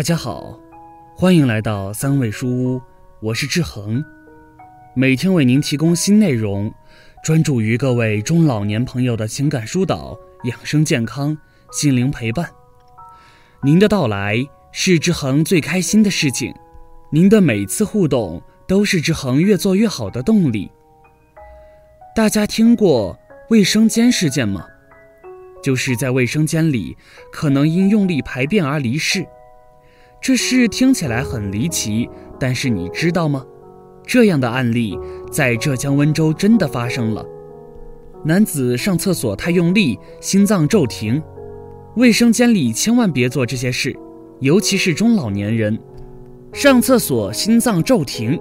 大家好，欢迎来到三味书屋，我是志恒，每天为您提供新内容，专注于各位中老年朋友的情感疏导、养生健康、心灵陪伴。您的到来是志恒最开心的事情，您的每次互动都是志恒越做越好的动力。大家听过卫生间事件吗？就是在卫生间里，可能因用力排便而离世。这事听起来很离奇，但是你知道吗？这样的案例在浙江温州真的发生了。男子上厕所太用力，心脏骤停。卫生间里千万别做这些事，尤其是中老年人。上厕所心脏骤停。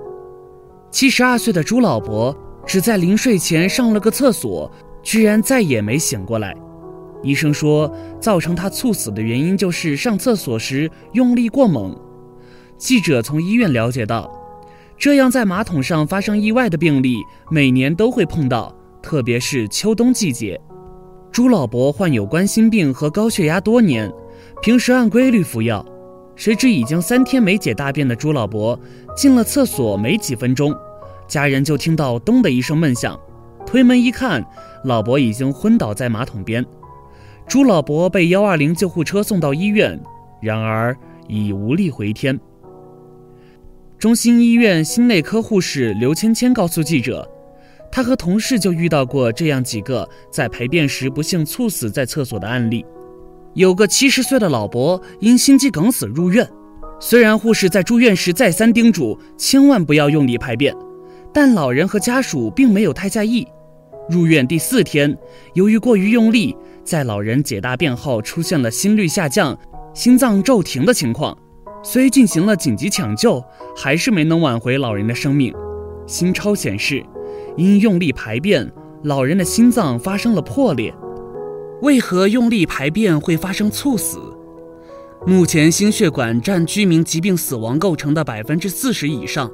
七十二岁的朱老伯只在临睡前上了个厕所，居然再也没醒过来。医生说，造成他猝死的原因就是上厕所时用力过猛。记者从医院了解到，这样在马桶上发生意外的病例每年都会碰到，特别是秋冬季节。朱老伯患有冠心病和高血压多年，平时按规律服药，谁知已经三天没解大便的朱老伯进了厕所没几分钟，家人就听到咚的一声闷响，推门一看，老伯已经昏倒在马桶边。朱老伯被幺二零救护车送到医院，然而已无力回天。中心医院心内科护士刘芊芊告诉记者，她和同事就遇到过这样几个在排便时不幸猝死在厕所的案例。有个七十岁的老伯因心肌梗死入院，虽然护士在住院时再三叮嘱千万不要用力排便，但老人和家属并没有太在意。入院第四天，由于过于用力。在老人解大便后，出现了心率下降、心脏骤停的情况，虽进行了紧急抢救，还是没能挽回老人的生命。心超显示，因用力排便，老人的心脏发生了破裂。为何用力排便会发生猝死？目前，心血管占居民疾病死亡构成的百分之四十以上，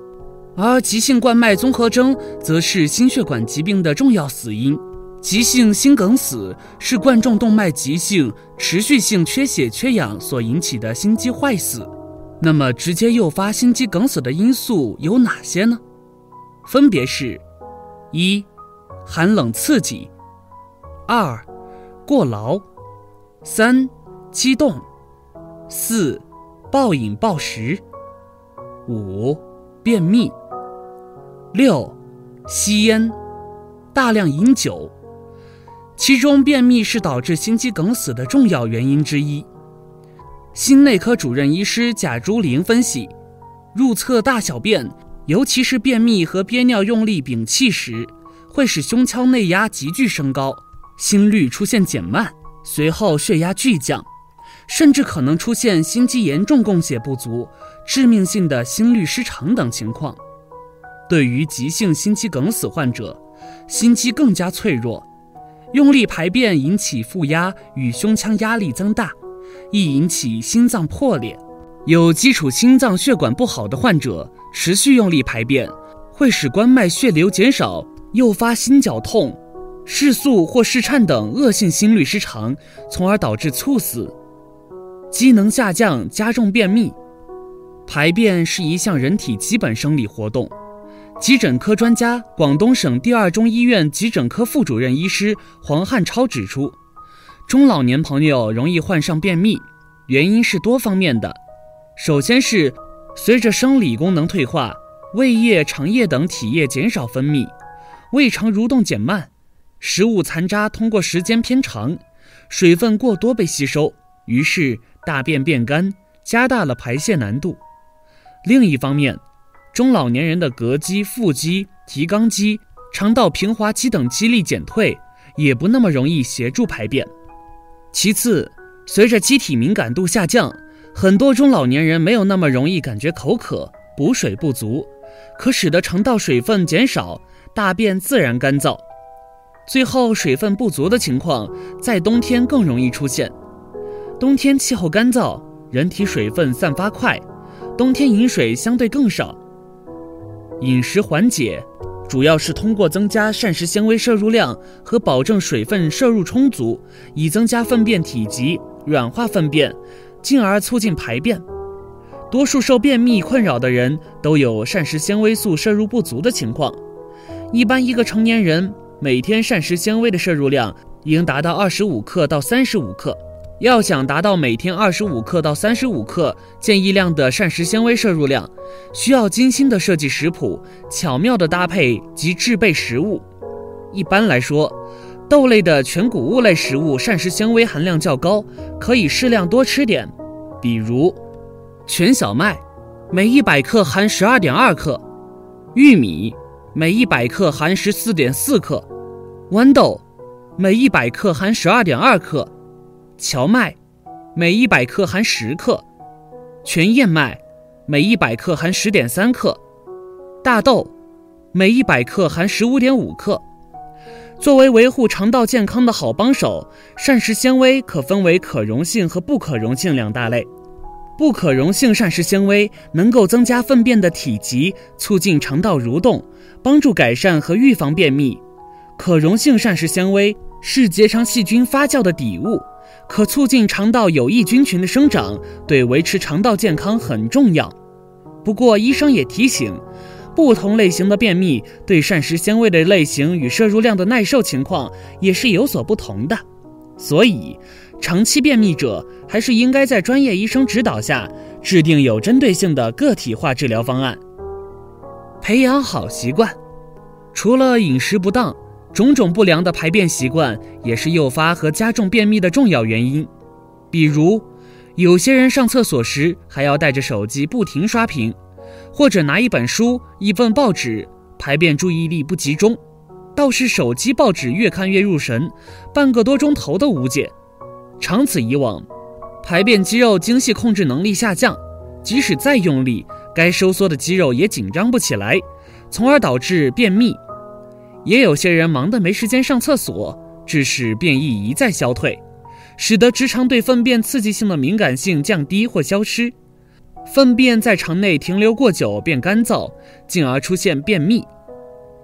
而急性冠脉综合征则是心血管疾病的重要死因。急性心梗死是冠状动脉急性持续性缺血缺氧所引起的心肌坏死。那么，直接诱发心肌梗死的因素有哪些呢？分别是：一、寒冷刺激；二、过劳；三、激动；四、暴饮暴食；五、便秘；六、吸烟，大量饮酒。其中，便秘是导致心肌梗死的重要原因之一。心内科主任医师贾朱玲分析，入厕大小便，尤其是便秘和憋尿用力屏气时，会使胸腔内压急剧升高，心率出现减慢，随后血压剧降，甚至可能出现心肌严重供血不足、致命性的心律失常等情况。对于急性心肌梗死患者，心肌更加脆弱。用力排便引起负压与胸腔压力增大，易引起心脏破裂。有基础心脏血管不好的患者，持续用力排便会使冠脉血流减少，诱发心绞痛、室速或室颤等恶性心律失常，从而导致猝死。机能下降加重便秘。排便是一项人体基本生理活动。急诊科专家、广东省第二中医院急诊科副主任医师黄汉超指出，中老年朋友容易患上便秘，原因是多方面的。首先是随着生理功能退化，胃液、肠液等体液减少分泌，胃肠蠕动减慢，食物残渣通过时间偏长，水分过多被吸收，于是大便变干，加大了排泄难度。另一方面，中老年人的膈肌、腹肌、提肛肌、肠道平滑肌等肌力减退，也不那么容易协助排便。其次，随着机体敏感度下降，很多中老年人没有那么容易感觉口渴，补水不足，可使得肠道水分减少，大便自然干燥。最后，水分不足的情况在冬天更容易出现。冬天气候干燥，人体水分散发快，冬天饮水相对更少。饮食缓解，主要是通过增加膳食纤维摄入量和保证水分摄入充足，以增加粪便体积，软化粪便，进而促进排便。多数受便秘困扰的人都有膳食纤维素摄入不足的情况。一般一个成年人每天膳食纤维的摄入量应达到二十五克到三十五克。要想达到每天二十五克到三十五克建议量的膳食纤维摄入量，需要精心的设计食谱，巧妙的搭配及制备食物。一般来说，豆类的全谷物类食物膳食纤维含量较高，可以适量多吃点。比如，全小麦，每一百克含十二点二克；玉米，每一百克含十四点四克；豌豆，每一百克含十二点二克。荞麦，每一百克含十克；全燕麦，每一百克含十点三克；大豆，每一百克含十五点五克。作为维护肠道健康的好帮手，膳食纤维可分为可溶性和不可溶性两大类。不可溶性膳食纤维能够增加粪便的体积，促进肠道蠕动，帮助改善和预防便秘。可溶性膳食纤维是结肠细菌发酵的底物。可促进肠道有益菌群的生长，对维持肠道健康很重要。不过，医生也提醒，不同类型的便秘对膳食纤维的类型与摄入量的耐受情况也是有所不同的。所以，长期便秘者还是应该在专业医生指导下制定有针对性的个体化治疗方案，培养好习惯。除了饮食不当。种种不良的排便习惯也是诱发和加重便秘的重要原因，比如，有些人上厕所时还要带着手机不停刷屏，或者拿一本书、一份报纸，排便注意力不集中，倒是手机、报纸越看越入神，半个多钟头都无解。长此以往，排便肌肉精细控制能力下降，即使再用力，该收缩的肌肉也紧张不起来，从而导致便秘。也有些人忙得没时间上厕所，致使便意一再消退，使得直肠对粪便刺激性的敏感性降低或消失，粪便在肠内停留过久变干燥，进而出现便秘。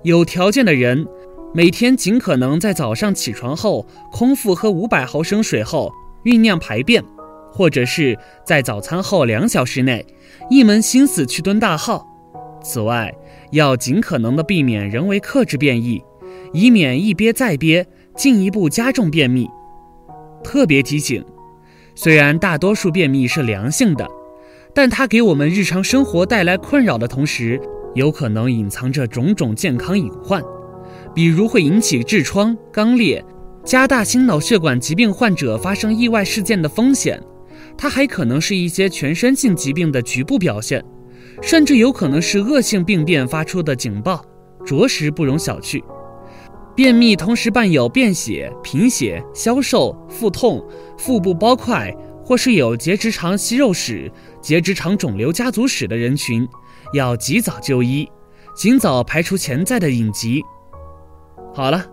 有条件的人，每天尽可能在早上起床后空腹喝五百毫升水后酝酿排便，或者是在早餐后两小时内一门心思去蹲大号。此外，要尽可能的避免人为克制便意，以免一憋再憋，进一步加重便秘。特别提醒：虽然大多数便秘是良性的，但它给我们日常生活带来困扰的同时，有可能隐藏着种种健康隐患，比如会引起痔疮、肛裂，加大心脑血管疾病患者发生意外事件的风险。它还可能是一些全身性疾病的局部表现。甚至有可能是恶性病变发出的警报，着实不容小觑。便秘同时伴有便血、贫血、消瘦、腹痛、腹部包块，或是有结直肠息肉史、结直肠肿瘤家族史的人群，要及早就医，尽早排除潜在的隐疾。好了，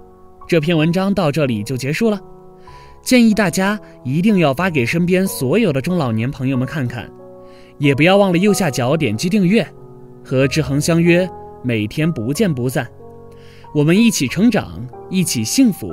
这篇文章到这里就结束了。建议大家一定要发给身边所有的中老年朋友们看看。也不要忘了右下角点击订阅，和志恒相约，每天不见不散。我们一起成长，一起幸福。